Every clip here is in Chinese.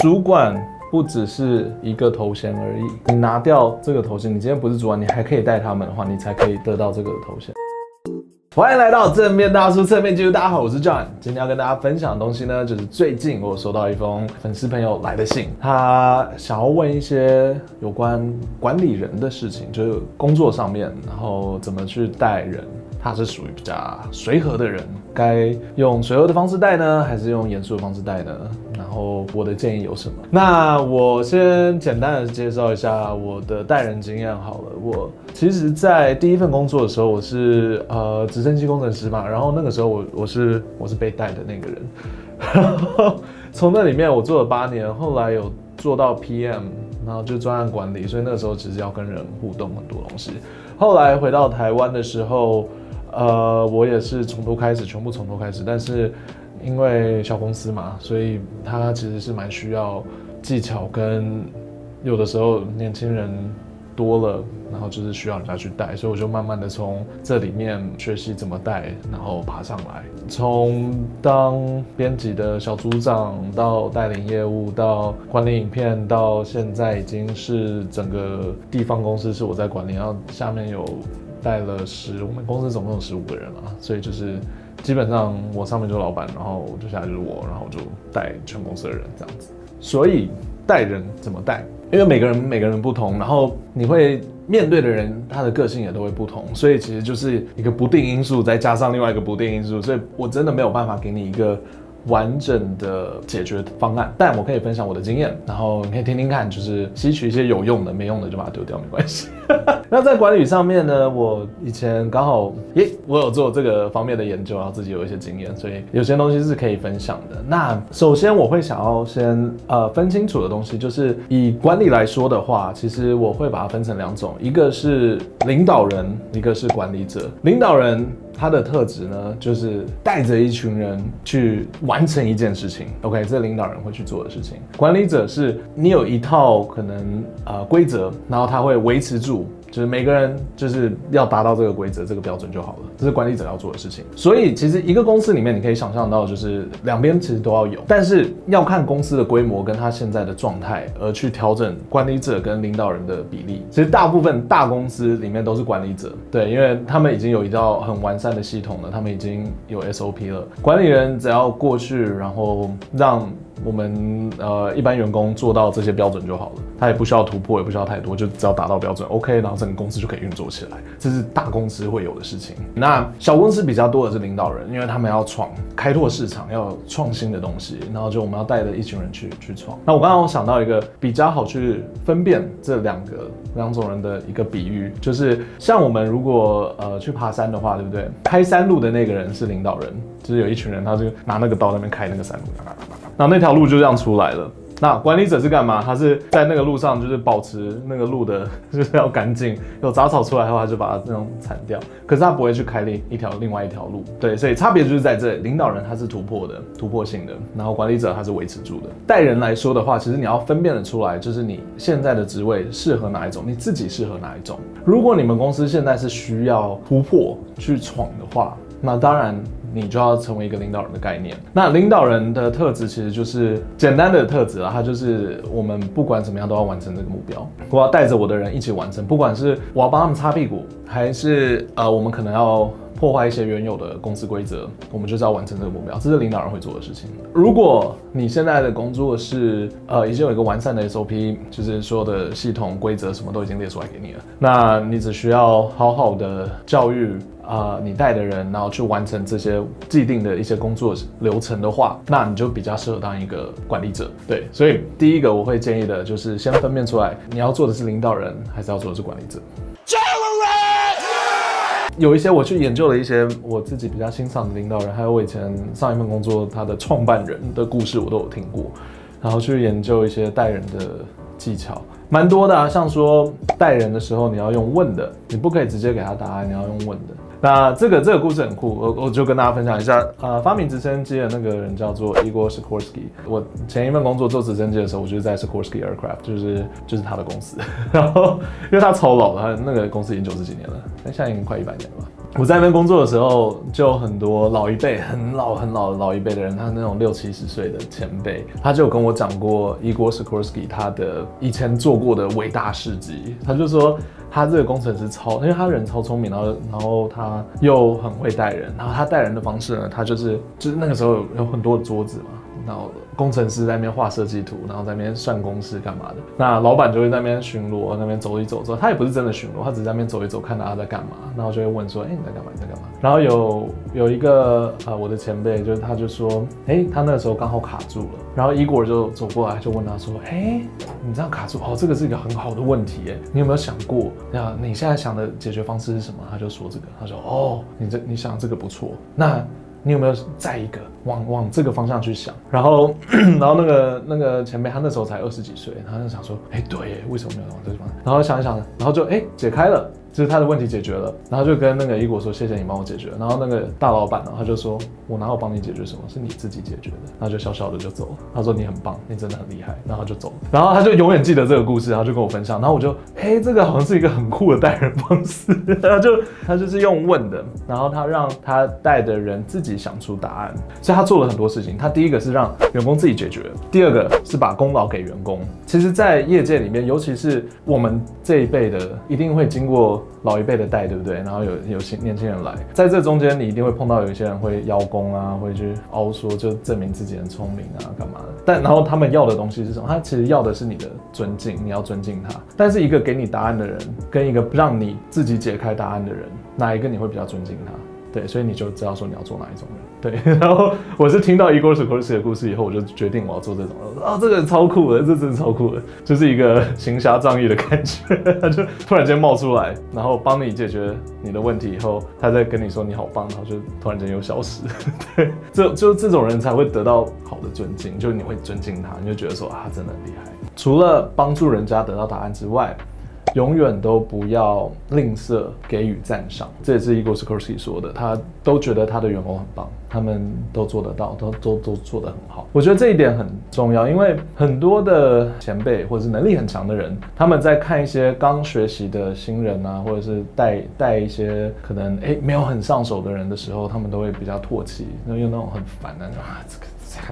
主管不只是一个头衔而已，你拿掉这个头衔，你今天不是主管，你还可以带他们的话，你才可以得到这个头衔。欢迎来到正面大叔侧面记录，大家好，我是 John，今天要跟大家分享的东西呢，就是最近我收到一封粉丝朋友来的信，他想要问一些有关管理人的事情，就是工作上面，然后怎么去带人。他是属于比较随和的人，该用随和的方式带呢，还是用严肃的方式带呢？然后我的建议有什么？那我先简单的介绍一下我的带人经验好了。我其实，在第一份工作的时候，我是呃直升机工程师嘛，然后那个时候我我是我是被带的那个人，从那里面我做了八年，后来有做到 PM，然后就专案管理，所以那个时候其实要跟人互动很多东西。后来回到台湾的时候。呃，我也是从头开始，全部从头开始。但是因为小公司嘛，所以他其实是蛮需要技巧，跟有的时候年轻人多了，然后就是需要人家去带，所以我就慢慢的从这里面学习怎么带，然后爬上来。从当编辑的小组长，到带领业务，到管理影片，到现在已经是整个地方公司是我在管理，然后下面有。带了十，我们公司总共有十五个人啊，所以就是基本上我上面就是老板，然后就下来就是我，然后就带全公司的人这样子。所以带人怎么带？因为每个人每个人不同，然后你会面对的人他的个性也都会不同，所以其实就是一个不定因素，再加上另外一个不定因素，所以我真的没有办法给你一个。完整的解决方案，但我可以分享我的经验，然后你可以听听看，就是吸取一些有用的，没用的就把它丢掉，没关系。那在管理上面呢，我以前刚好，耶，我有做这个方面的研究，然后自己有一些经验，所以有些东西是可以分享的。那首先我会想要先呃分清楚的东西，就是以管理来说的话，其实我会把它分成两种，一个是领导人，一个是管理者。领导人。他的特质呢，就是带着一群人去完成一件事情。OK，这领导人会去做的事情。管理者是你有一套可能呃规则，然后他会维持住。就是每个人就是要达到这个规则、这个标准就好了，这是管理者要做的事情。所以其实一个公司里面，你可以想象到，就是两边其实都要有，但是要看公司的规模跟他现在的状态而去调整管理者跟领导人的比例。其实大部分大公司里面都是管理者，对，因为他们已经有一套很完善的系统了，他们已经有 SOP 了，管理人只要过去，然后让。我们呃一般员工做到这些标准就好了，他也不需要突破，也不需要太多，就只要达到标准，OK，然后整个公司就可以运作起来。这是大公司会有的事情。那小公司比较多的是领导人，因为他们要闯、开拓市场，要创新的东西，然后就我们要带着一群人去去闯。那我刚刚我想到一个比较好去分辨这两个两种人的一个比喻，就是像我们如果呃去爬山的话，对不对？开山路的那个人是领导人，就是有一群人，他就拿那个刀在那边开那个山路。那那条路就这样出来了。那管理者是干嘛？他是在那个路上，就是保持那个路的，就是要干净。有杂草出来的话，就把它这种铲掉。可是他不会去开另一条另外一条路。对，所以差别就是在这里。领导人他是突破的，突破性的。然后管理者他是维持住的。带人来说的。话，其实你要分辨得出来，就是你现在的。职位适合哪一种，你自己适合哪一种。如果你们公司现在是需要突破去闯的。话，那当然。你就要成为一个领导人的概念。那领导人的特质其实就是简单的特质啊，他就是我们不管怎么样都要完成这个目标。我要带着我的人一起完成，不管是我要帮他们擦屁股，还是呃我们可能要破坏一些原有的公司规则，我们就是要完成这个目标。这是领导人会做的事情。如果你现在的工作是呃已经有一个完善的 SOP，就是所有的系统规则什么都已经列出来给你了，那你只需要好好的教育。啊、你带的人，然后去完成这些既定的一些工作流程的话，那你就比较适合当一个管理者。对，所以第一个我会建议的就是先分辨出来，你要做的是领导人，还是要做的是管理者。有一些我去研究了一些我自己比较欣赏的领导人，还有我以前上一份工作他的创办人的故事，我都有听过，然后去研究一些带人的技巧，蛮多的啊。像说带人的时候，你要用问的，你不可以直接给他答案，你要用问的。那这个这个故事很酷，我我就跟大家分享一下。呃，发明直升机的那个人叫做 Igor Sikorsky。我前一份工作做直升机的时候，我就是在 Sikorsky Aircraft，就是就是他的公司。然后因为他超老了，他那个公司已经九十几年了，那现在已经快一百年了。我在那边工作的时候，就有很多老一辈、很老很老的老一辈的人，他那种六七十岁的前辈，他就跟我讲过 Igor Sikorsky 他的以前做过的伟大事迹。他就说他这个工程师超，因为他人超聪明，然后然后他又很会带人，然后他带人的方式呢，他就是就是那个时候有很多桌子嘛。然后工程师在那边画设计图，然后在那边算公式干嘛的。那老板就会在那边巡逻，那边走一走之后。他也不是真的巡逻，他只是在那边走一走，看到他在干嘛。然后就会问说：“哎，你在干嘛？你在干嘛？”然后有有一个呃，我的前辈，就是他就说：“哎，他那个时候刚好卡住了。”然后伊果就走过来，就问他说：“哎，你这样卡住哦，这个是一个很好的问题哎，你有没有想过，那你现在想的解决方式是什么？”他就说这个，他说：“哦，你这你想这个不错。那。”你有没有再一个往往这个方向去想？然后，然后那个那个前辈他那时候才二十几岁，他就想说，哎，对，为什么没有往这个方向？然后想一想，然后就哎解开了。就是他的问题解决了，然后就跟那个伊果说：“谢谢你帮我解决。”然后那个大老板呢，他就说：“我哪有帮你解决什么？是你自己解决的。”然后就笑笑的就走了。他说：“你很棒，你真的很厉害。”然后就走了。然后他就永远记得这个故事，然后就跟我分享。然后我就：“嘿，这个好像是一个很酷的带人方式。”然后就他就是用问的，然后他让他带的人自己想出答案。所以他做了很多事情。他第一个是让员工自己解决，第二个是把功劳给员工。其实，在业界里面，尤其是我们这一辈的，一定会经过。老一辈的带，对不对？然后有有新年轻人来，在这中间，你一定会碰到有一些人会邀功啊，会去凹说，就证明自己很聪明啊，干嘛的？但然后他们要的东西是什么？他其实要的是你的尊敬，你要尊敬他。但是一个给你答案的人，跟一个让你自己解开答案的人，哪一个你会比较尊敬他？对，所以你就知道说你要做哪一种人。对，然后我是听到 Igor Sikorsky 的故事以后，我就决定我要做这种。啊，这个人超酷的，这真的超酷的，就是一个行侠仗义的感觉。他就突然间冒出来，然后帮你解决你的问题以后，他再跟你说你好棒，然后就突然间又消失。对，这就这种人才会得到好的尊敬，就是你会尊敬他，你就觉得说啊，真的很厉害。除了帮助人家得到答案之外，永远都不要吝啬给予赞赏，这也是 Igor Sikorsky 说的。他都觉得他的员工很棒，他们都做得到，都都都做得很好。我觉得这一点很重要，因为很多的前辈或者是能力很强的人，他们在看一些刚学习的新人啊，或者是带带一些可能哎没有很上手的人的时候，他们都会比较唾弃，因为那种很烦的啊，这个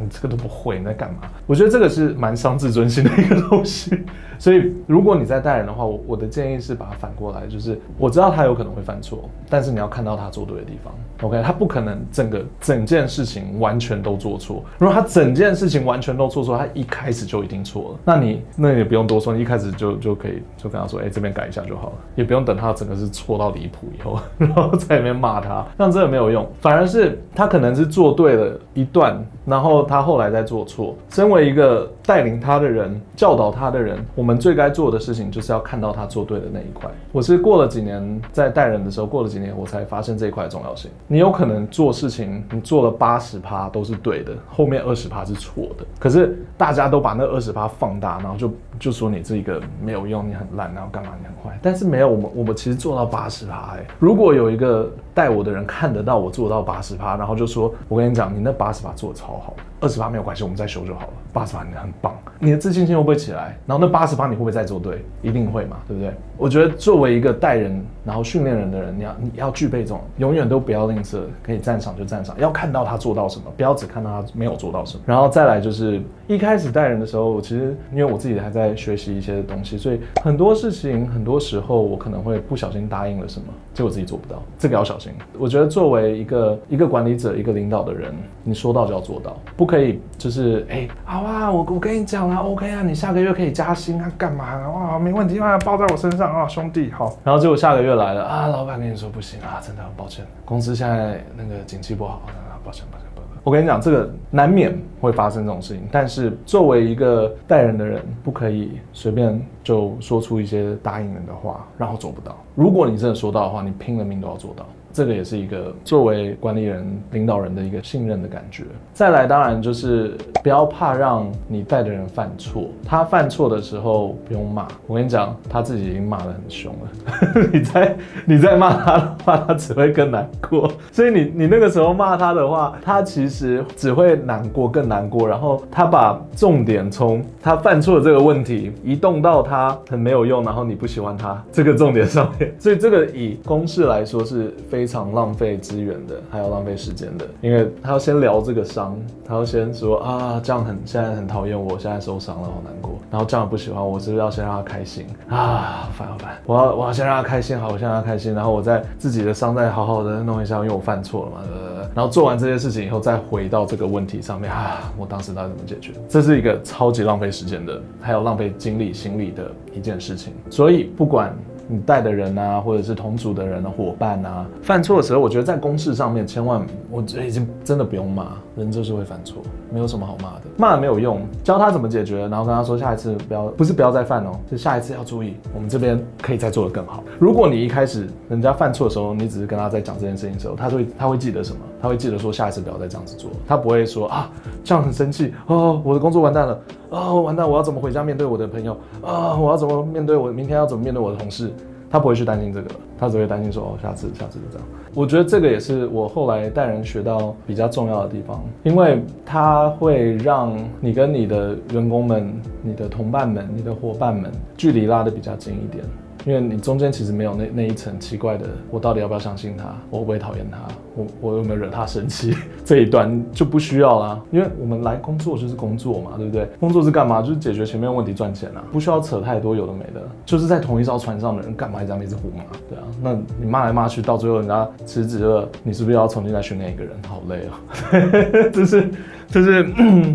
你这个都不会，你在干嘛？我觉得这个是蛮伤自尊心的一个东西。所以，如果你在带人的话，我我的建议是把它反过来，就是我知道他有可能会犯错，但是你要看到他做对的地方。OK，他不可能整个整件事情完全都做错。如果他整件事情完全都做错，他一开始就一定错了。那你那你也不用多说，你一开始就就可以就跟他说，哎，这边改一下就好了，也不用等他整个是错到离谱以后，然后在里面骂他，这个没有用。反而是他可能是做对了一段，然后他后来再做错。身为一个带领他的人，教导他的人，我们。们最该做的事情就是要看到他做对的那一块。我是过了几年在带人的时候，过了几年我才发现这一块的重要性。你有可能做事情，你做了八十趴都是对的，后面二十趴是错的。可是大家都把那二十趴放大，然后就就说你这个没有用，你很烂，然后干嘛你很坏。但是没有，我们我们其实做到八十趴。如果有一个带我的人看得到我做到八十趴，然后就说，我跟你讲，你那八十趴做得超好，二十趴没有关系，我们再修就好了。八十趴你很棒，你的自信心会不会起来？然后那八十趴。你会不会再做对？一定会嘛，对不对？我觉得作为一个带人，然后训练人的人，你要你要具备这种，永远都不要吝啬，可以赞赏就赞赏，要看到他做到什么，不要只看到他没有做到什么。然后再来就是一开始带人的时候，其实因为我自己还在学习一些东西，所以很多事情很多时候我可能会不小心答应了什么，结果自己做不到，这个要小心。我觉得作为一个一个管理者，一个领导的人，你说到就要做到，不可以就是哎，好啊，我我跟你讲了，OK 啊，你下个月可以加薪啊。干嘛啊哇？没问题啊，包在我身上啊，兄弟好。然后结果下个月来了啊，老板跟你说不行啊，真的很抱歉，公司现在那个景气不好，啊，抱歉抱歉抱歉。我跟你讲，这个难免会发生这种事情，但是作为一个带人的人，不可以随便就说出一些答应人的话，然后做不到。如果你真的说到的话，你拼了命都要做到。这个也是一个作为管理人、领导人的一个信任的感觉。再来，当然就是不要怕让你带的人犯错。他犯错的时候不用骂，我跟你讲，他自己已经骂得很凶了。你再你再骂他的话，他只会更难过。所以你你那个时候骂他的话，他其实只会难过，更难过。然后他把重点从他犯错的这个问题移动到他很没有用，然后你不喜欢他这个重点上面。所以这个以公式来说是非。非常浪费资源的，还有浪费时间的，因为他要先疗这个伤，他要先说啊，这样很现在很讨厌我，现在受伤了，好难过。然后这样不喜欢我，是不是要先让他开心啊？烦好烦，我要我要先让他开心，好，我先让他开心，然后我再自己的伤再好好的弄一下，因为我犯错了嘛，呃，然后做完这些事情以后，再回到这个问题上面啊，我当时到底怎么解决？这是一个超级浪费时间的，还有浪费精力、心力的一件事情。所以不管。你带的人啊，或者是同组的人的伙伴啊，犯错的时候，我觉得在公事上面千万，我觉得已经真的不用骂，人就是会犯错，没有什么好骂的，骂没有用，教他怎么解决，然后跟他说下一次不要，不是不要再犯哦，是下一次要注意，我们这边可以再做得更好。如果你一开始人家犯错的时候，你只是跟他在讲这件事情的时候，他会他会记得什么？他会记得说下一次不要再这样子做，他不会说啊这样很生气哦，我的工作完蛋了、哦，完蛋，我要怎么回家面对我的朋友啊、我要怎么面对我明天要怎么面对我的同事？他不会去担心这个，他只会担心说哦，下次下次就这样。我觉得这个也是我后来带人学到比较重要的地方，因为它会让你跟你的员工们、你的同伴们、你的伙伴们距离拉得比较近一点。因为你中间其实没有那那一层奇怪的，我到底要不要相信他？我会不会讨厌他？我我有没有惹他生气？这一段就不需要啦，因为我们来工作就是工作嘛，对不对？工作是干嘛？就是解决前面问题赚钱啊，不需要扯太多有的没的。就是在同一艘船上的人，干嘛这样一直胡骂？对啊，那你骂来骂去，到最后人家辞职了，你是不是要重新再训练一个人？好累啊、喔！这是这 是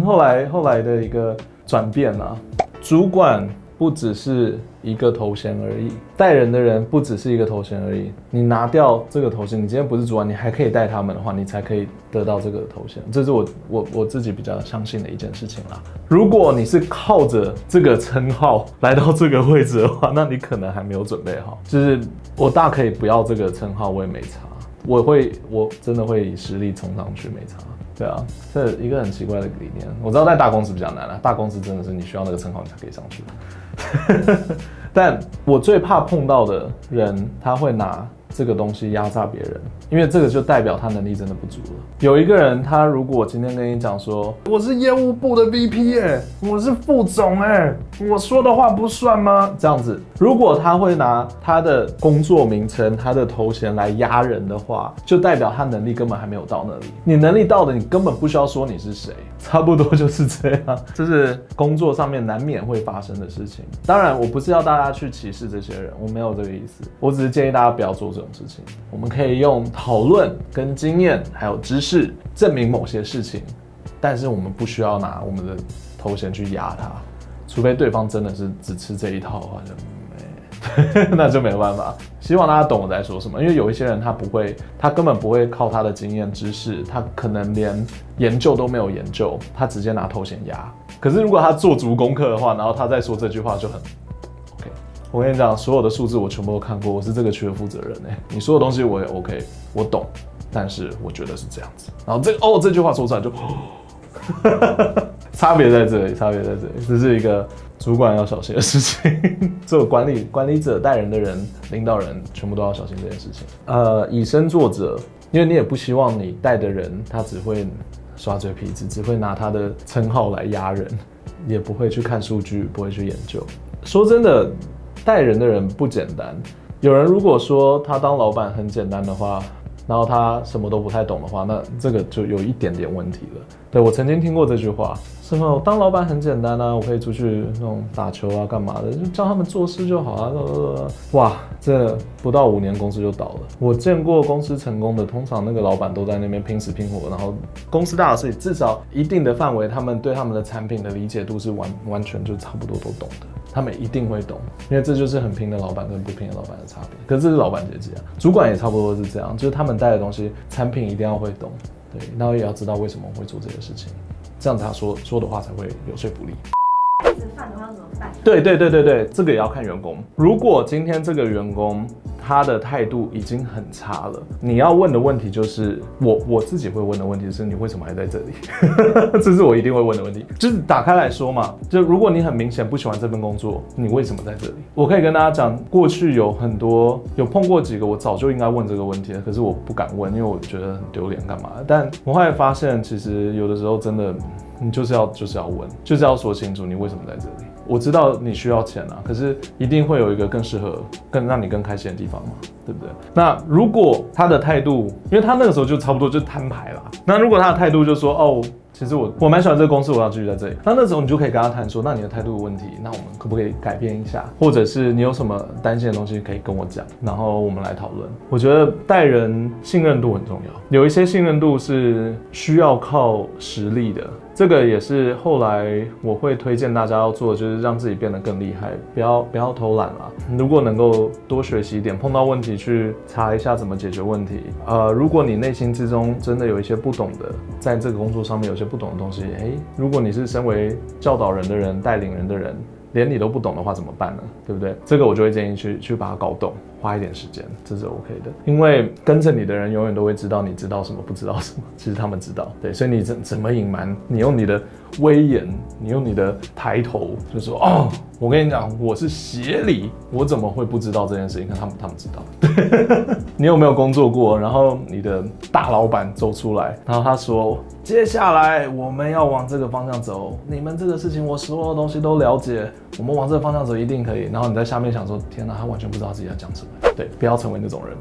后来后来的一个转变啊，主管。不只是一个头衔而已，带人的人不只是一个头衔而已。你拿掉这个头衔，你今天不是主管，你还可以带他们的话，你才可以得到这个头衔。这是我我我自己比较相信的一件事情啦。如果你是靠着这个称号来到这个位置的话，那你可能还没有准备好。就是我大可以不要这个称号，我也没差。我会我真的会以实力冲上去，没差。对啊，这一个很奇怪的理念。我知道在大公司比较难啊，大公司真的是你需要那个称号你才可以上去。但我最怕碰到的人，他会拿这个东西压榨别人，因为这个就代表他能力真的不足了。有一个人，他如果今天跟你讲说，我是业务部的 VP 哎，我是副总哎，我说的话不算吗？这样子，如果他会拿他的工作名称、他的头衔来压人的话，就代表他能力根本还没有到那里。你能力到的，你根本不需要说你是谁，差不多就是这样。这是工作上面难免会发生的事情。当然，我不是要大家去歧视这些人，我没有这个意思，我只是建议大家不要做这种事情。我们可以用讨论、跟经验还有知识证明某些事情，但是我们不需要拿我们的头衔去压他，除非对方真的是只吃这一套的话，就没，那就没办法。希望大家懂我在说什么，因为有一些人他不会，他根本不会靠他的经验知识，他可能连研究都没有研究，他直接拿头衔压。可是如果他做足功课的话，然后他再说这句话就很 OK。我跟你讲，所有的数字我全部都看过，我是这个区的负责人哎。你说的东西我也 OK，我懂，但是我觉得是这样子。然后这哦这句话说出来就，差别在这里，差别在这里，这是一个主管要小心的事情。做管理管理者带人的人，领导人全部都要小心这件事情。呃，以身作则，因为你也不希望你带的人他只会耍嘴皮子，只会拿他的称号来压人，也不会去看数据，不会去研究。说真的。带人的人不简单。有人如果说他当老板很简单的话，然后他什么都不太懂的话，那这个就有一点点问题了。对，我曾经听过这句话。是吗？我当老板很简单啊，我可以出去那种打球啊，干嘛的，就教他们做事就好啊。哇，这不到五年公司就倒了。我见过公司成功的，通常那个老板都在那边拼死拼活，然后公司大的事情，至少一定的范围，他们对他们的产品的理解度是完完全就差不多都懂的。他们一定会懂，因为这就是很拼的老板跟不拼的老板的差别。可是这是老板阶级啊，主管也差不多是这样，就是他们带的东西，产品一定要会懂，对，然后也要知道为什么会做这些事情。这样他说说的话才会有说服力。饭团要怎么？对对对对对，这个也要看员工。如果今天这个员工他的态度已经很差了，你要问的问题就是我我自己会问的问题是你为什么还在这里？这是我一定会问的问题。就是打开来说嘛，就如果你很明显不喜欢这份工作，你为什么在这里？我可以跟大家讲，过去有很多有碰过几个，我早就应该问这个问题了，可是我不敢问，因为我觉得很丢脸，干嘛？但我后来发现，其实有的时候真的。你就是要就是要问，就是要说清楚你为什么在这里。我知道你需要钱啊，可是一定会有一个更适合、更让你更开心的地方。嘛，对不对？那如果他的态度，因为他那个时候就差不多就摊牌了。那如果他的态度就说哦。其实我我蛮喜欢这个公司，我要继续在这里。那那时候你就可以跟他谈说，那你的态度有问题，那我们可不可以改变一下？或者是你有什么担心的东西可以跟我讲，然后我们来讨论。我觉得待人信任度很重要，有一些信任度是需要靠实力的。这个也是后来我会推荐大家要做，就是让自己变得更厉害，不要不要偷懒了。如果能够多学习一点，碰到问题去查一下怎么解决问题。呃，如果你内心之中真的有一些不懂的，在这个工作上面有些不懂的东西，诶，如果你是身为教导人的人、带领人的人。连你都不懂的话怎么办呢？对不对？这个我就会建议去去把它搞懂，花一点时间，这是 OK 的。因为跟着你的人永远都会知道你知道什么，不知道什么。其实他们知道，对，所以你怎怎么隐瞒？你用你的威严，你用你的抬头，就说哦，我跟你讲，我是协理，我怎么会不知道这件事情？看他们，他们知道。对，你有没有工作过？然后你的大老板走出来，然后他说。接下来我们要往这个方向走，你们这个事情我所有东西都了解，我们往这个方向走一定可以。然后你在下面想说，天哪，他完全不知道自己要讲什么。对，不要成为那种人。